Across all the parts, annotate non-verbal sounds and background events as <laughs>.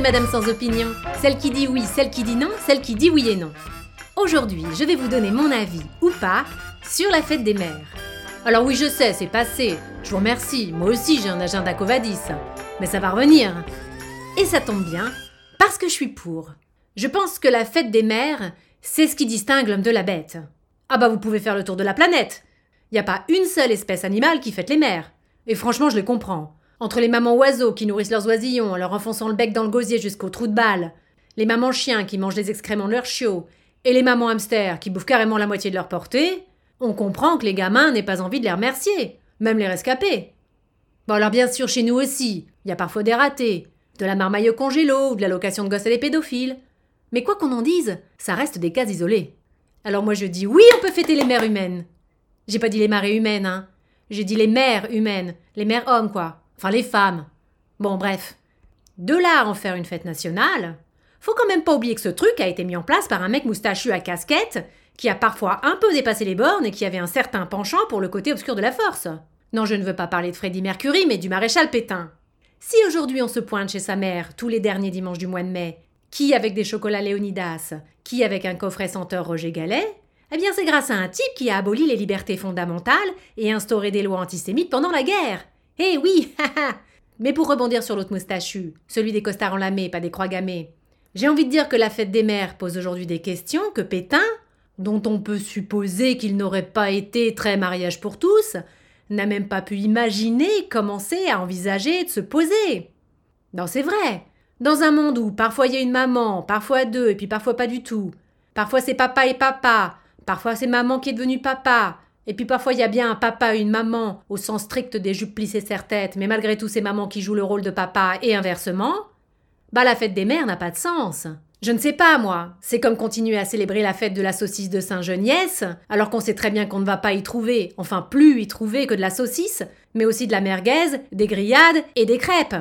Madame sans opinion. Celle qui dit oui, celle qui dit non, celle qui dit oui et non. Aujourd'hui, je vais vous donner mon avis, ou pas, sur la fête des mères. Alors oui, je sais, c'est passé. Je vous remercie. Moi aussi, j'ai un agenda Covadis. Mais ça va revenir. Et ça tombe bien, parce que je suis pour. Je pense que la fête des mères, c'est ce qui distingue l'homme de la bête. Ah bah vous pouvez faire le tour de la planète. Il n'y a pas une seule espèce animale qui fête les mères. Et franchement, je les comprends. Entre les mamans oiseaux qui nourrissent leurs oisillons en leur enfonçant le bec dans le gosier jusqu'au trou de balle, les mamans chiens qui mangent les excréments de leurs chiots, et les mamans hamsters qui bouffent carrément la moitié de leur portée, on comprend que les gamins n'aient pas envie de les remercier, même les rescapés. Bon alors bien sûr chez nous aussi, il y a parfois des ratés, de la marmaille au congélo ou de la location de gosses à des pédophiles. Mais quoi qu'on en dise, ça reste des cas isolés. Alors moi je dis oui, on peut fêter les mères humaines. J'ai pas dit les marées humaines, hein. J'ai dit les mères humaines, les mères hommes quoi. Enfin les femmes. Bon bref. De là à en faire une fête nationale, faut quand même pas oublier que ce truc a été mis en place par un mec moustachu à casquette qui a parfois un peu dépassé les bornes et qui avait un certain penchant pour le côté obscur de la force. Non, je ne veux pas parler de Freddie Mercury, mais du maréchal Pétain. Si aujourd'hui on se pointe chez sa mère tous les derniers dimanches du mois de mai, qui avec des chocolats Léonidas, qui avec un coffret senteur Roger Gallet, eh bien c'est grâce à un type qui a aboli les libertés fondamentales et instauré des lois antisémites pendant la guerre. Eh oui, <laughs> Mais pour rebondir sur l'autre moustachu, celui des costards enlamés, pas des croix gammées, j'ai envie de dire que la fête des mères pose aujourd'hui des questions que Pétain, dont on peut supposer qu'il n'aurait pas été très mariage pour tous, n'a même pas pu imaginer commencer à envisager de se poser. Non, c'est vrai. Dans un monde où parfois il y a une maman, parfois deux, et puis parfois pas du tout. Parfois c'est papa et papa, parfois c'est maman qui est devenue papa, et puis parfois il y a bien un papa et une maman, au sens strict des jupes plissées serre-tête, mais malgré tout c'est maman qui joue le rôle de papa et inversement. Bah la fête des mères n'a pas de sens. Je ne sais pas, moi. C'est comme continuer à célébrer la fête de la saucisse de Saint-Geniès, alors qu'on sait très bien qu'on ne va pas y trouver, enfin plus y trouver que de la saucisse, mais aussi de la merguez, des grillades et des crêpes.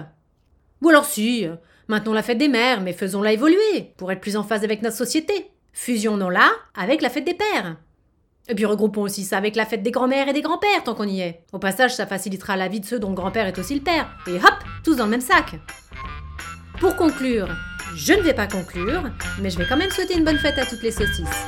Ou alors si, maintenons la fête des mères, mais faisons-la évoluer, pour être plus en phase avec notre société. Fusionnons-la avec la fête des pères. Et puis regroupons aussi ça avec la fête des grands-mères et des grands-pères tant qu'on y est. Au passage, ça facilitera la vie de ceux dont le grand-père est aussi le père. Et hop, tous dans le même sac. Pour conclure, je ne vais pas conclure, mais je vais quand même souhaiter une bonne fête à toutes les saucisses.